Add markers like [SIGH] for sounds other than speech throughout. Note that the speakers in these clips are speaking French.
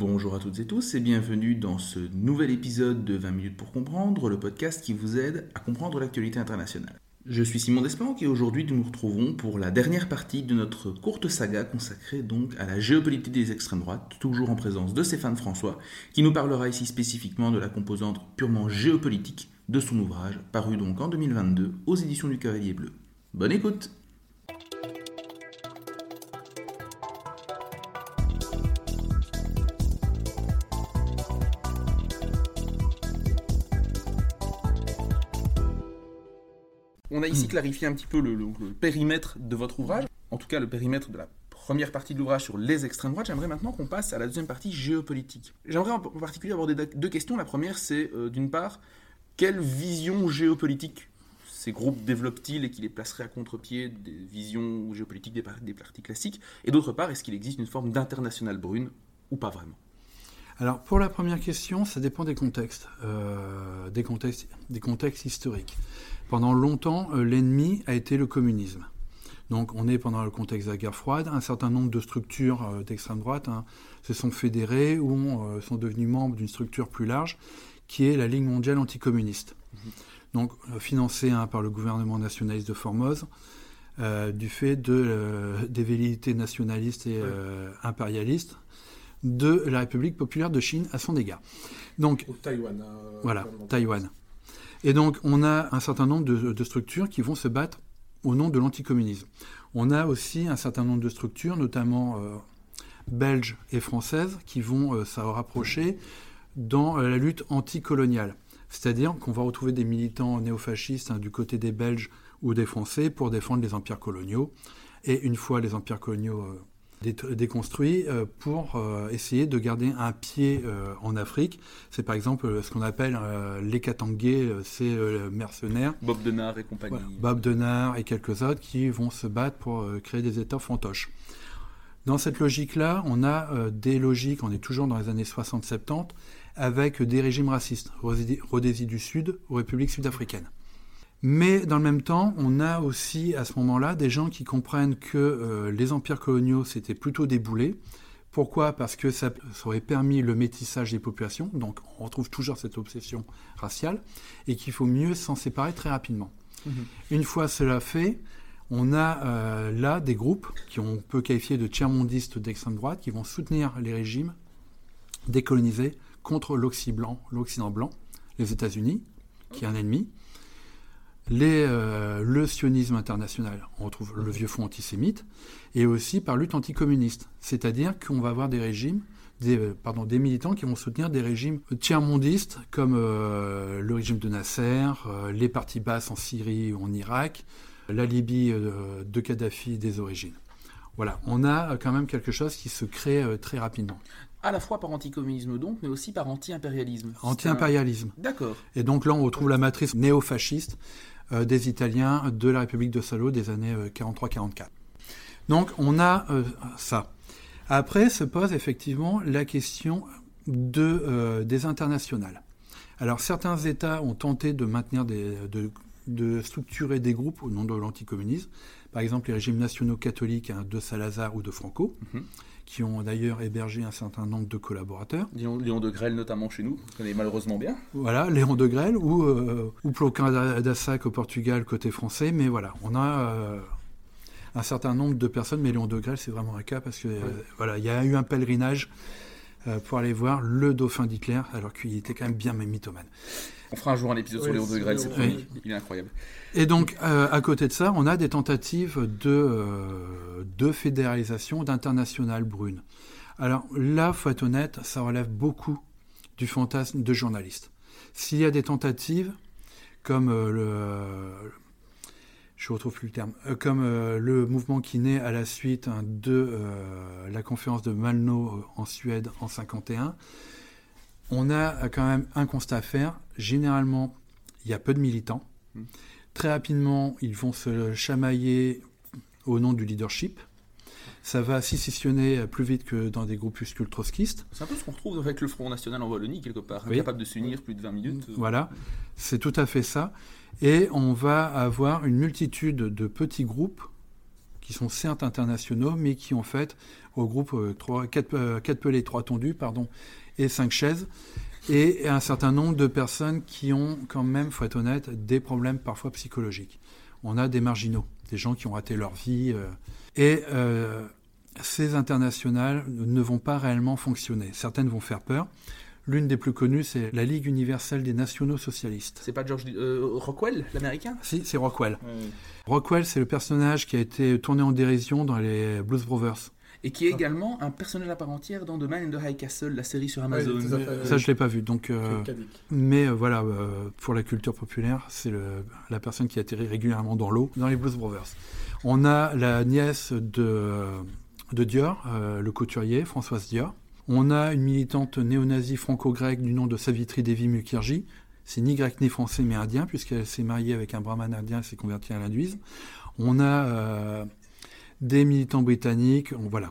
Bonjour à toutes et tous et bienvenue dans ce nouvel épisode de 20 minutes pour comprendre, le podcast qui vous aide à comprendre l'actualité internationale. Je suis Simon Desplanques et aujourd'hui nous nous retrouvons pour la dernière partie de notre courte saga consacrée donc à la géopolitique des extrêmes droites, toujours en présence de Stéphane François, qui nous parlera ici spécifiquement de la composante purement géopolitique de son ouvrage, paru donc en 2022 aux éditions du Cavalier Bleu. Bonne écoute Clarifié un petit peu le, périmètre de votre ouvrage, en tout cas le périmètre de la première partie de l'ouvrage sur les extrêmes droites. J'aimerais maintenant qu'on passe à la deuxième partie géopolitique. J'aimerais en particulier aborder deux questions. La première, c'est euh, d'une part, quelle vision géopolitique ces groupes développent-ils et qui les placerait à contre-pied des visions géopolitiques des, des partis classiques? Et d'autre part, est-ce qu'il existe une forme d'internationale brune ou pas vraiment? Alors pour la première question, ça dépend des contextes, euh, des contextes, des contextes historiques. Pendant longtemps, euh, l'ennemi a été le communisme. Donc on est pendant le contexte de la guerre froide, un certain nombre de structures euh, d'extrême droite hein, se sont fédérées ou euh, sont devenues membres d'une structure plus large qui est la Ligue mondiale anticommuniste. Mhm. Donc financée hein, par le gouvernement nationaliste de Formose, du fait de, des velléités nationalistes et impérialistes de la République populaire de Chine à son égard. Donc, Taïwan. voilà, Taïwan. Et donc, on a un certain nombre de, structures qui vont se battre au nom de l'anticommunisme. On a aussi un certain nombre de structures, notamment euh, belges et françaises, qui vont euh, se rapprocher dans euh, la lutte anticoloniale. C'est-à-dire qu'on va retrouver des militants néofascistes hein, du côté des Belges ou des Français pour défendre les empires coloniaux. Et une fois les empires coloniaux déconstruit euh, pour euh, essayer de garder un pied euh, en Afrique. C'est par exemple ce qu'on appelle les Katangais, c'est mercenaires. Bob Denard et compagnie. Bob Denard et quelques autres qui vont se battre pour créer des États fantoches. Dans cette logique-là, on a des logiques, on est toujours dans les années 60-70, avec des régimes racistes, Rhodésie du Sud ou République sud-africaine. Mais dans le même temps, on a aussi à ce moment-là des gens qui comprennent que euh, les empires coloniaux, c'était plutôt des boulets. Pourquoi? Parce que ça, aurait permis le métissage des populations, donc on retrouve toujours cette obsession raciale, et qu'il faut mieux s'en séparer très rapidement. Mhm. Une fois cela fait, on a euh, là des groupes qui on peut qualifier de tiers-mondistes d'extrême droite, qui vont soutenir les régimes décolonisés contre l'Occident blanc, l'Occident blanc, les États-Unis, qui est un ennemi, les, euh, le sionisme international, on retrouve le vieux fond antisémite, et aussi par lutte anticommuniste. C'est-à-dire qu'on va avoir des régimes, des, euh, pardon, des militants qui vont soutenir des régimes tiers-mondistes, comme euh, le régime de Nasser, les partis basses en Syrie ou en Irak, la Libye de Kadhafi des origines. Voilà, on a quand même quelque chose qui se crée très rapidement à la fois par anticommunisme donc, mais aussi par anti-impérialisme. Anti-impérialisme. D'accord. Et donc là, on retrouve la matrice néo-fasciste des Italiens de la République de Salo des années 43-44. Euh, donc on a euh, ça. Après se pose effectivement la question de, des internationales. Alors certains États ont tenté de maintenir de, structurer des groupes au nom de l'anticommunisme, par exemple les régimes nationaux catholiques hein, de Salazar ou de Franco. Mhm qui ont d'ailleurs hébergé un certain nombre de collaborateurs. Léon, de Grelle notamment chez nous, qu'on connaît malheureusement bien. Voilà, Léon de Grelle ou, euh, ou Ploquin d'Assac au Portugal côté français, mais voilà, on a euh, un certain nombre de personnes, mais Léon de Grelle c'est vraiment un cas parce que euh, voilà, il y a eu un pèlerinage pour aller voir le dauphin d'Hitler, alors qu'il était quand même bien mythomane. On fera un jour un épisode sur Léon de Grelle, c'est il est incroyable. Et donc, euh, à côté de ça, on a des tentatives de, euh, de fédéralisation d'international brune. Alors là, faut être honnête, ça relève beaucoup du fantasme de journalistes. S'il y a des tentatives, comme le, je retrouve plus le terme, euh, comme euh, le mouvement qui naît à la suite hein, de euh, la conférence de Malno en Suède en 51, on a quand même un constat à faire. Généralement, il y a peu de militants. Hmm. Très rapidement, ils vont se chamailler au nom du leadership. Ça va scissionner plus vite que dans des groupuscules trotskistes. C'est un peu ce qu'on retrouve avec le Front National en Wallonie, quelque part, incapable de s'unir plus de 20 minutes. Voilà, c'est tout à fait ça. Et on va avoir une multitude de petits groupes qui sont certes internationaux, mais qui en fait regroupent 4, 4 pelés, 3 tondus, pardon, et 5 chaises, et un certain nombre de personnes qui ont quand même, faut être honnête, des problèmes parfois psychologiques. On a des marginaux, des gens qui ont raté leur vie, et ces internationales ne vont pas réellement fonctionner. Certaines vont faire peur. L'une des plus connues, c'est la Ligue universelle des nationaux socialistes. C'est pas George euh, Rockwell, l'américain? Si, c'est Rockwell. Rockwell, c'est le personnage qui a été tourné en dérision dans les Blues Brothers. Et qui est également un personnage à part entière dans The Man in the High Castle, la série sur Amazon. ça, je l'ai pas vu. Donc, euh, mais euh, voilà, pour la culture populaire, c'est la personne qui atterrit régulièrement dans l'eau dans les Blues Brothers. On a la nièce de de Dior, euh, le couturier, Françoise Dior. On a une militante néo-nazie franco-grecque du nom de Savitri Devi Mukherjee. C'est ni grec ni français mais indien, puisqu'elle s'est mariée avec un brahman indien et s'est convertie à l'hindouisme. On a euh, des militants britanniques, voilà.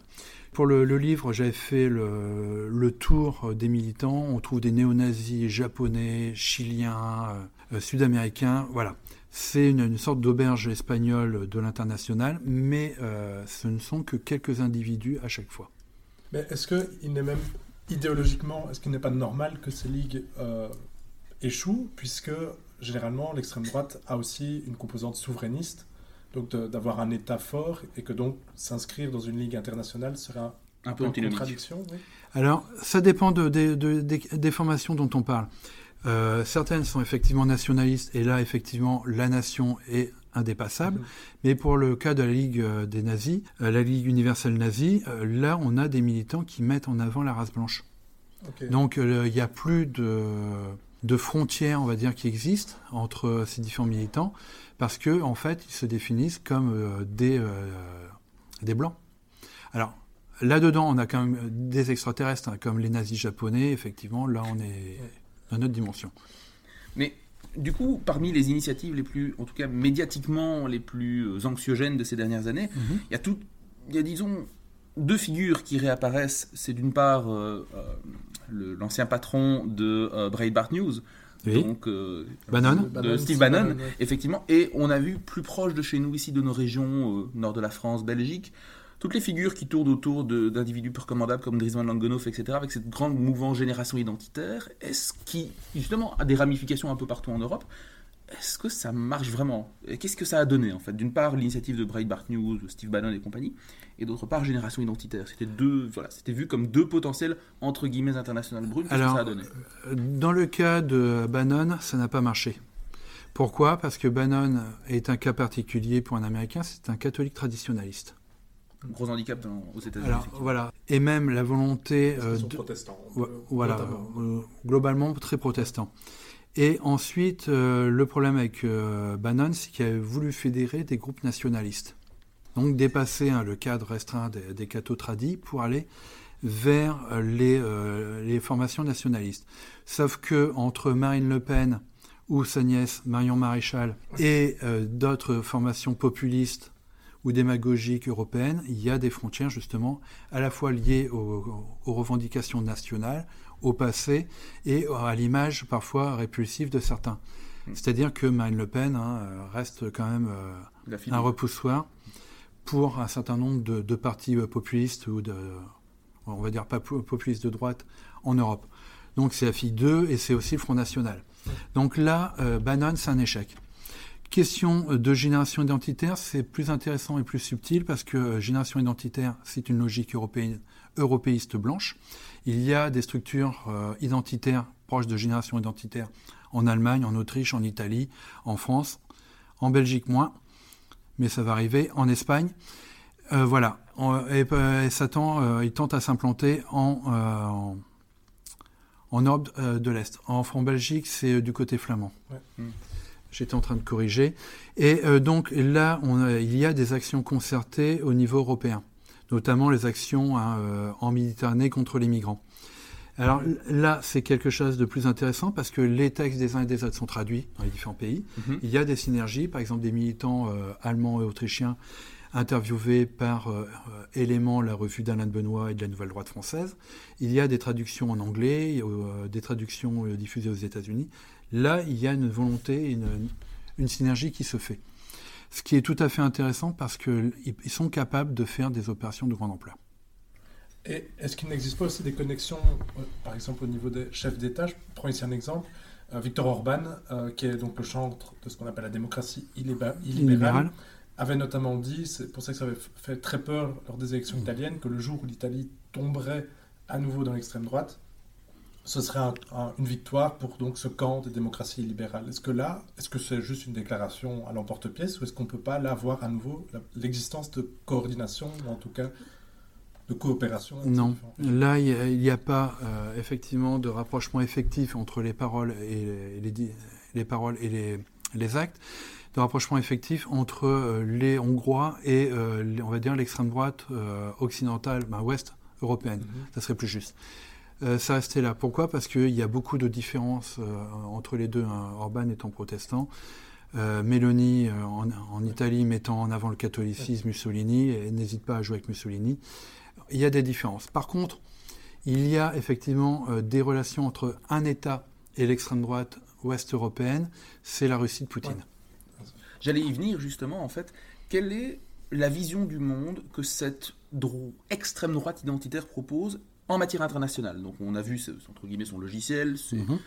Pour le, livre, j'avais fait le, tour des militants. On trouve des néo-nazis japonais, chiliens, euh, sud-américains, voilà. C'est une, sorte d'auberge espagnole de l'international, mais euh, ce ne sont que quelques individus à chaque fois. Mais est-ce qu'il n'est même idéologiquement, est-ce qu'il n'est pas normal que ces ligues euh, échouent, puisque généralement l'extrême droite a aussi une composante souverainiste, donc d'avoir un État fort, et que donc s'inscrire dans une ligue internationale sera un, peu en contradiction Alors, ça dépend des formations dont on parle. Euh, certaines sont effectivement nationalistes, et là, effectivement, la nation est indépassable. Mhm. Mais pour le cas de la Ligue euh, des nazis, euh, la Ligue universelle nazie, là, on a des militants qui mettent en avant la race blanche. Donc, il n'y a plus de, de, frontières, on va dire, qui existent entre ces différents militants, parce que en fait, ils se définissent comme des, des blancs. Alors, là-dedans, on a quand même des extraterrestres, hein, comme les nazis japonais, effectivement, là, on est dans notre dimension. Mais du coup, parmi les initiatives les plus, en tout cas médiatiquement, les plus euh, anxiogènes de ces dernières années, mhm. il y a tout, il y a disons deux figures qui réapparaissent. C'est d'une part euh, euh, l'ancien patron de Breitbart News, donc Bannon. de Steve Bannon, effectivement, et on a vu plus proche de chez nous ici, de nos régions, nord de la France, Belgique, toutes les figures qui tournent autour d'individus peu recommandables comme Dries Van Langenhoff, etc., avec cette grande mouvement génération identitaire, est-ce qui, justement, a des ramifications un peu partout en Europe est-ce que ça marche vraiment? Qu'est-ce que ça a donné en fait? D'une part, l'initiative de Breitbart News, Steve Bannon et compagnie, et d'autre part, Génération Identitaire. C'était deux, voilà, c'était vu comme deux potentiels entre guillemets internationales brunes. Qu'est-ce que ça a donné? euh, Dans le cas de Bannon, ça n'a pas marché. Pourquoi? Parce que Bannon est un cas particulier pour un Américain, c'est un catholique traditionnaliste gros handicap aux États-Unis. Voilà, et même la volonté euh, de protestants, voilà, euh, globalement très protestant. Et ensuite, euh, le problème avec Bannon, c'est qu'il a voulu fédérer des groupes nationalistes. Donc dépasser hein, le cadre restreint des, des tradis pour aller vers les, les, formations nationalistes. Sauf que entre Marine Le Pen ou sa nièce Marion Maréchal et d'autres formations populistes ou démagogique européenne, il y a des frontières justement à la fois liées aux, revendications nationales, au passé et à l'image parfois répulsive de certains. Hmm. C'est-à-dire que Marine Le Pen hein, reste quand même euh, un repoussoir pour un certain nombre de, partis euh, populistes ou de, on va dire pas populistes de droite en Europe. Donc c'est la fille d'eux et c'est aussi le Front National. Donc là, euh, Bannon, c'est un échec. Question euh, de génération identitaire, c'est plus intéressant et plus subtil parce que euh, génération identitaire, c'est une logique européenne, européiste blanche. Il y a des structures euh, identitaires proches de génération identitaire en Allemagne, en Autriche, en Italie, en France, en Belgique moins, mais ça va arriver, en Espagne. voilà. Et, Satan, il tente à s'implanter en, en, Europe de l'Est. En, en Belgique, c'est du côté flamand. Ouais. J'étais en train de corriger. Et euh, donc là, on il y a des actions concertées au niveau européen, notamment les actions hein, euh, en Méditerranée contre les migrants. Alors là, c'est quelque chose de plus intéressant parce que les textes des uns et des autres sont traduits dans les différents pays. Mhm. Il y a des synergies, par exemple des militants euh, allemands et autrichiens interviewés par Élément, la revue d'Alain de Benoît et de la Nouvelle Droite française. Il y a des traductions en anglais, des traductions diffusées aux États-Unis. Là, il y a une volonté, une, synergie qui se fait. Ce qui est tout à fait intéressant parce qu'ils sont capables de faire des opérations de grande ampleur. Et est-ce qu'il n'existe pas aussi des connexions, euh, par exemple au niveau des chefs d'État? Je prends ici un exemple. Euh, Victor Orban, euh, qui est donc le chantre de ce qu'on appelle la démocratie illibérale, avait notamment dit, c'est pour ça que ça avait fait très peur lors des élections mmh. italiennes, que le jour où l'Italie tomberait à nouveau dans l'extrême droite, ce serait une victoire pour donc ce camp des démocraties libérales. Est-ce que là, est-ce que c'est juste une déclaration à l'emporte-pièce ou est-ce qu'on ne peut pas là voir à nouveau l'existence de coordination, ou en tout cas de coopération Non, là il n'y a, pas euh, effectivement de rapprochement effectif entre les paroles et les, les, paroles et les, les, actes, de rapprochement effectif entre euh, les Hongrois et euh, on va dire l'extrême droite occidentale, ben, ouest européenne. Mm-hmm. Ça serait plus juste. Euh, ça restait là. Pourquoi? Parce qu'il y a beaucoup de différences euh, entre les deux. Hein. Orban étant protestant, euh, Meloni en, Italie mettant en avant le catholicisme, Mussolini, et n'hésite pas à jouer avec Mussolini. Il y a des différences. Par contre, il y a effectivement des relations entre un État et l'extrême droite ouest européenne, c'est la Russie de Poutine. J'allais y venir justement, en fait. Quelle est la vision du monde que cette extrême droite identitaire propose en matière internationale. Donc on a vu, entre guillemets, son logiciel, mhm.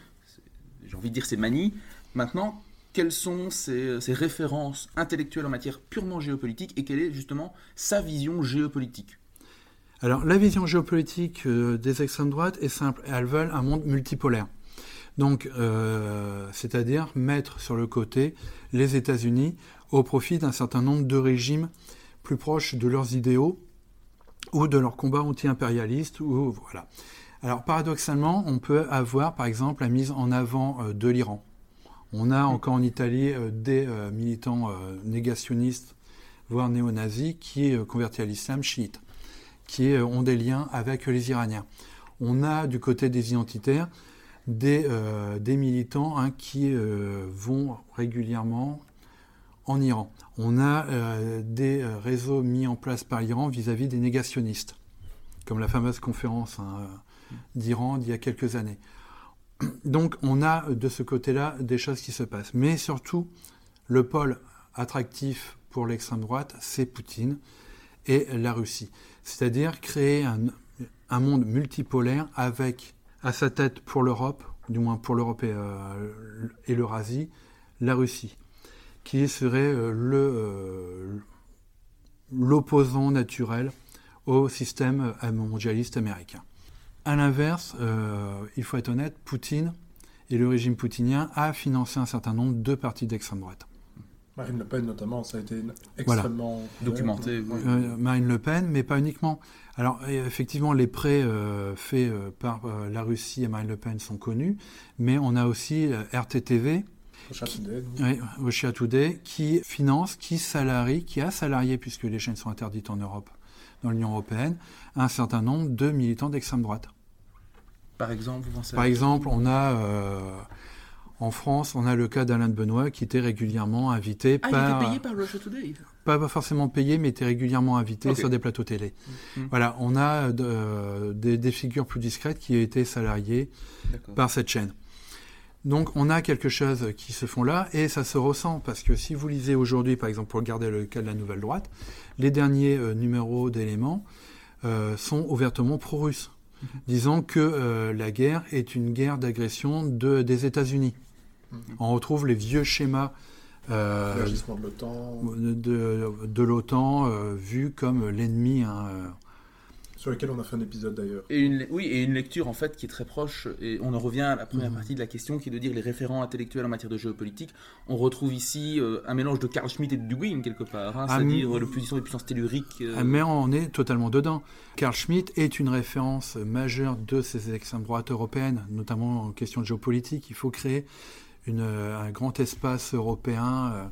j'ai envie de dire ses manies. Maintenant, quelles sont ses, références intellectuelles en matière purement géopolitique et quelle est justement sa vision géopolitique? Alors la vision géopolitique euh, des extrêmes droites est simple. Elles veulent un monde multipolaire. Donc, euh, c'est-à-dire mettre sur le côté les États-Unis au profit d'un certain nombre de régimes plus proches de leurs idéaux ou de leur combat anti-impérialiste. Ou, voilà. Alors paradoxalement, on peut avoir par exemple la mise en avant euh, de l'Iran. On a encore en Italie euh, des euh, militants négationnistes, voire néo-nazis, qui convertis à l'islam chiite, qui ont des liens avec les Iraniens. On a du côté des identitaires des, des militants hein, qui vont régulièrement en Iran. On a euh, des euh, réseaux mis en place par l'Iran vis-à-vis des négationnistes, comme la fameuse conférence hein, d'Iran d'il y a quelques années. Donc on a de ce côté-là des choses qui se passent. Mais surtout, le pôle attractif pour l'extrême droite, c'est Poutine et la Russie. C'est-à-dire créer un, monde multipolaire avec à sa tête pour l'Europe, du moins pour l'Europe euh, et l'Eurasie, la Russie qui serait euh, le, euh, l'opposant naturel au système euh, mondialiste américain. A l'inverse, il faut être honnête, Poutine et le régime poutinien a financé un certain nombre de partis d'extrême droite. Marine Le Pen notamment, ça a été extrêmement documenté. Marine Le Pen, mais pas uniquement. Alors effectivement, les prêts faits par la Russie et Marine Le Pen sont connus, mais on a aussi RTTV, Russia Today, qui finance, qui salarie, qui a salarié, puisque les chaînes sont interdites en Europe, dans l'Union européenne, un certain nombre de militants d'extrême droite. Par exemple, vous Par exemple, on a euh, en France, on a le cas d'Alain de Benoît qui était régulièrement invité ah, par. Il était payé par Russia Today pas, forcément payé, mais était régulièrement invité sur des plateaux télé. Mm. Voilà, on a euh, des, des, figures plus discrètes qui ont été salariées par cette chaîne. Donc on a quelque chose qui se font là et ça se ressent parce que si vous lisez aujourd'hui, par exemple pour regarder le cas de la Nouvelle Droite, les derniers euh, numéros d'éléments euh, sont ouvertement pro-russes, mhm. disant que euh, la guerre est une guerre d'agression de, des États-Unis. Mhm. On retrouve les vieux schémas de l'OTAN vu comme l'ennemi. Hein, sur lequel on a fait un épisode d'ailleurs. Et une, oui, et une lecture en fait qui est très proche, et on en revient à la première mhm. partie de la question qui est de dire les référents intellectuels en matière de géopolitique. On retrouve ici euh, un mélange de Carl Schmitt et de Dugin quelque part, hein, c'est-à-dire le puissant des puissances telluriques. Euh. Ah, mais on est totalement dedans. Carl Schmitt est une référence majeure de ces extrêmes droites européennes, notamment en question de géopolitique. Il faut créer une, un grand espace européen. Euh,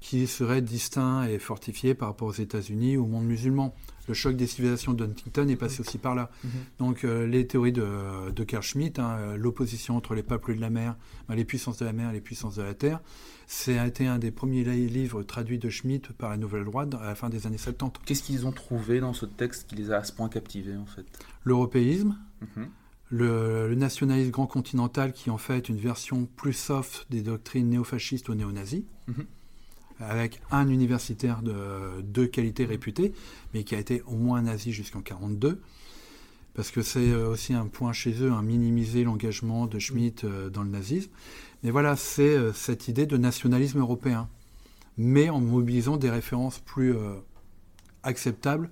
qui serait distinct et fortifié par rapport aux États-Unis ou au monde musulman. Le choc des civilisations de Huntington est passé aussi par là. Mhm. Donc euh, les théories de, de Carl Schmitt, hein, euh, l'opposition entre les peuples de la mer, ben, les puissances de la mer et les puissances de la terre, c'est été un des premiers livres traduits de Schmitt par la Nouvelle Droite à la fin des années 70. Qu'est-ce qu'ils ont trouvé dans ce texte qui les a à ce point captivés en fait? L'européisme. Mhm. Le, nationalisme grand continental qui en fait une version plus soft des doctrines néofascistes ou néo-nazis. Mhm avec un universitaire de, de qualité réputée, mais qui a été au moins nazi jusqu'en 1942 parce que c'est aussi un point chez eux, minimiser l'engagement de Schmitt dans le nazisme. Mais voilà, c'est cette idée de nationalisme européen, mais en mobilisant des références plus acceptables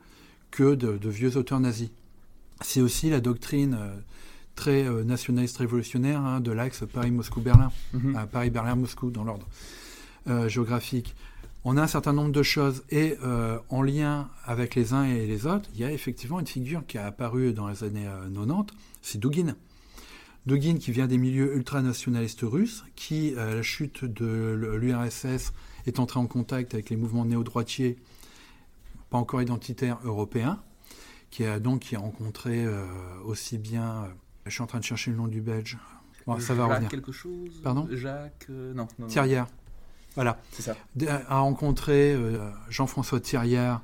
que de, vieux auteurs nazis. C'est aussi la doctrine très euh, nationaliste révolutionnaire hein, de l'axe Paris-Moscou-Berlin, mhm. euh, Paris-Berlin-Moscou dans l'ordre euh, géographique. On a un certain nombre de choses et en lien avec les uns et les autres, il y a effectivement une figure qui a apparu dans les années 90, c'est Dugin. Dugin qui vient des milieux ultranationalistes russes, qui à la chute de l'URSS est entré en contact avec les mouvements néo-droitiers, pas encore identitaires européens, qui a donc qui a rencontré aussi bien je suis en train de chercher le nom du Belge. Bon, ça va revenir. quelque chose? Pardon? Jacques. Euh, non, non, Thierrière. Voilà. C'est ça. A rencontré euh, Jean-François Thierrière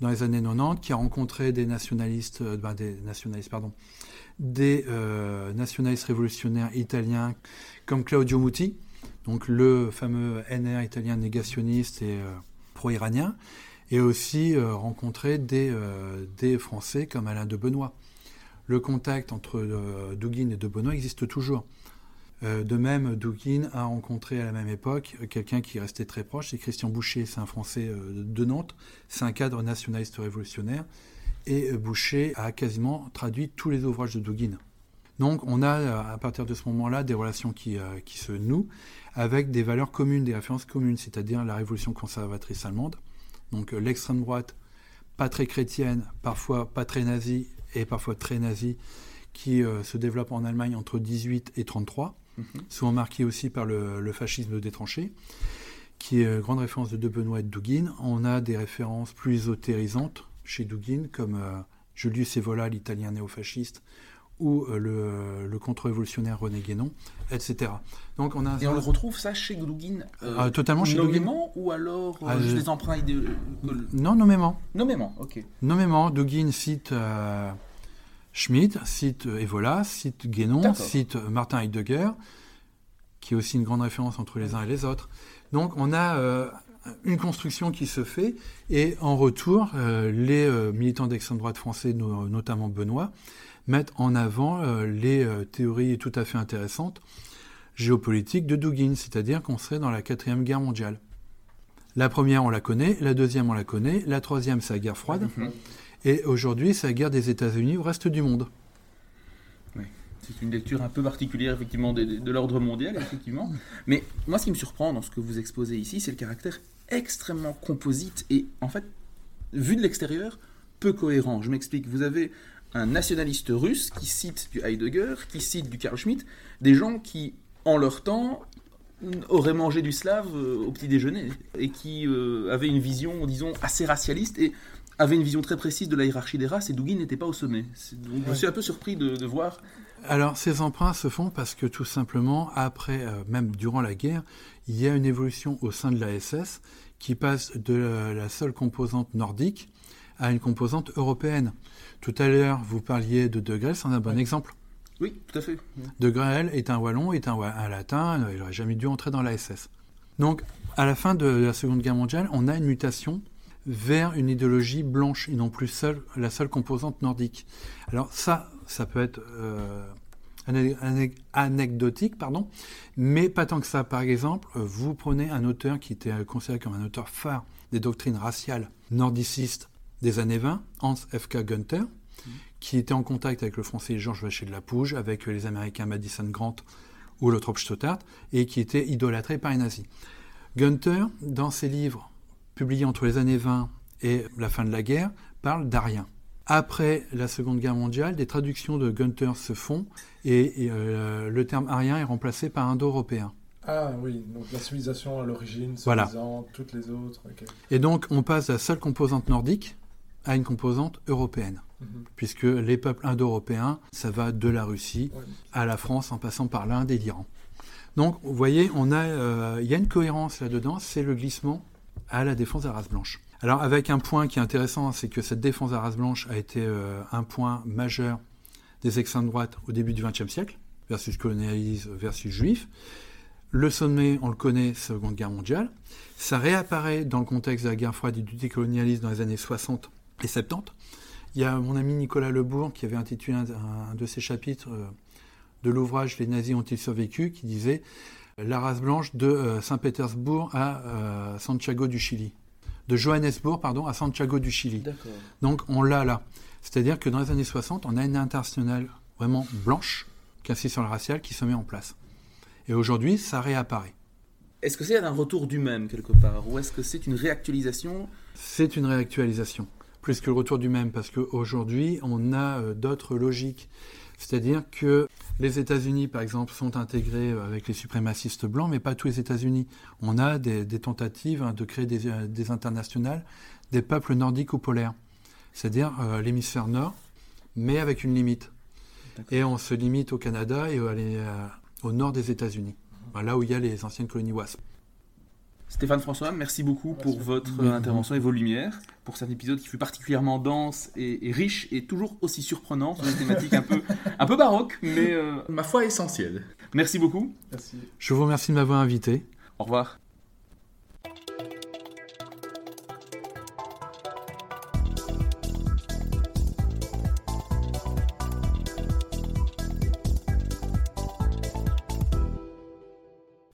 dans les années 90, qui a rencontré des nationalistes, euh, ben, des nationalistes, pardon, des nationalistes révolutionnaires italiens comme Claudio Muti, donc le fameux NR italien négationniste et pro-iranien, et aussi rencontré des, des Français comme Alain de Benoît le contact entre euh, Dugin et De Benoît existe toujours. Euh, de même, Dugin a rencontré à la même époque quelqu'un qui restait très proche, c'est Christian Boucher, c'est un Français euh, de Nantes, c'est un cadre nationaliste révolutionnaire, et Boucher a quasiment traduit tous les ouvrages de Dugin. Donc on a à partir de ce moment-là des relations qui, se nouent avec des valeurs communes, des références communes, c'est-à-dire la révolution conservatrice allemande, donc l'extrême droite, pas très chrétienne, parfois pas très nazie et parfois très nazi qui euh, se développe en Allemagne entre 18 et 33, mhm. souvent marqué aussi par le, fascisme des tranchées, qui est grande référence de De Benoît et de Dugin. On a des références plus ésotérisantes chez Dugin, comme euh, Julius Evola, l'italien néofasciste, ou euh, le, contre-révolutionnaire René Guénon, etc. Donc on a et on le retrouve ça chez Dugin ah, Totalement chez nommément ou alors ah, juste des emprunts idéologiques Non, nommément. Nommément, ok. Nommément, Dugin cite Schmidt, cite Evola, cite Guénon, cite Martin Heidegger, qui est aussi une grande référence entre les uns et les autres. Donc on a euh, une construction qui se fait, et en retour, euh, les euh, militants d'extrême droite français, notamment Benoît, mettent en avant les théories tout à fait intéressantes géopolitiques de Dugin, c'est-à-dire qu'on serait dans la quatrième guerre mondiale. La première, on la connaît, la deuxième, on la connaît, la troisième, c'est la guerre froide. Mhm. Et aujourd'hui, c'est la guerre des États-Unis au reste du monde. Oui, c'est une lecture un peu particulière, effectivement, de, l'ordre mondial, effectivement. Mais moi, ce qui me surprend dans ce que vous exposez ici, c'est le caractère extrêmement composite et, en fait, vu de l'extérieur, peu cohérent. Je m'explique. Vous avez un nationaliste russe qui cite du Heidegger, qui cite du Carl Schmitt, des gens qui, en leur temps, auraient mangé du slave euh, au petit déjeuner et qui euh, avaient une vision, disons, assez racialiste et avait une vision très précise de la hiérarchie des races et Dugin n'était pas au sommet. Donc, je suis un peu surpris de, voir. Alors ces emprunts se font parce que tout simplement, après, euh, même durant la guerre, il y a une évolution au sein de la SS qui passe de la, seule composante nordique à une composante européenne. Tout à l'heure, vous parliez de De Grelle, c'est un bon exemple. Oui, tout à fait. De Grelle est un wallon, est un, un latin, il n'aurait jamais dû entrer dans la SS. Donc, à la fin de la Seconde Guerre mondiale, on a une mutation vers une idéologie blanche et non plus seule, la seule composante nordique. Alors ça, ça peut être euh, anecdotique, pardon, mais pas tant que ça. Par exemple, vous prenez un auteur qui était considéré comme un auteur phare des doctrines raciales nordicistes des années 20, Hans F.K. Gunther, qui était en contact avec le français Georges Vacher de la Pouge, avec les Américains Madison Grant ou le Stothard, et qui était idolâtré par les nazis. Gunther, dans ses livres publié entre les années 20 et la fin de la guerre, parle d'Arien. Après la Seconde Guerre mondiale, des traductions de Gunther se font et, euh, le terme arien est remplacé par indo-européen. Ah oui, donc la civilisation à l'origine, voilà. toutes les autres. Et donc on passe de la seule composante nordique à une composante européenne, mhm. puisque les peuples indo-européens, ça va de la Russie à la France en passant par l'Inde et l'Iran. Donc vous voyez, euh, il y a une cohérence là-dedans, c'est le glissement à la défense la race blanche. Alors avec un point qui est intéressant, c'est que cette défense la race blanche a été euh, un point majeur des extrêmes droites au début du XXe siècle, versus colonialisme versus juif. Le sommet, on le connaît, Seconde Guerre mondiale. Ça réapparaît dans le contexte de la guerre froide et du décolonialisme dans les années 60 et 70. Il y a mon ami Nicolas Lebourg qui avait intitulé un, de ses chapitres euh, de l'ouvrage Les nazis ont-ils survécu qui disait La race blanche de euh, Saint-Pétersbourg à euh, Santiago du Chili. De Johannesburg, pardon, à Santiago du Chili. Donc on l'a là. C'est-à-dire que dans les années 60, on a une internationale vraiment blanche qui insiste sur le racial qui se met en place. Et aujourd'hui, ça réapparaît. Est-ce que c'est un retour du même quelque part Ou est-ce que c'est une réactualisation? C'est une réactualisation, plus que le retour du même, parce qu'aujourd'hui, on a euh, d'autres logiques. C'est-à-dire que les États-Unis, par exemple, sont intégrés euh, avec les suprémacistes blancs, mais pas tous les États-Unis. On a des, tentatives hein, de créer euh, des, internationales des peuples nordiques ou polaires, c'est-à-dire l'hémisphère nord, mais avec une limite. Et on se limite au Canada et au nord des États-Unis là où il y a les anciennes colonies WASP. Stéphane François, merci beaucoup pour votre intervention et vos lumières, pour cet épisode qui fut particulièrement dense et, riche et toujours aussi surprenant sur une thématique un peu, [LAUGHS] un peu baroque, mais euh, ma foi essentielle. Merci beaucoup. Je vous remercie de m'avoir invité. Au revoir.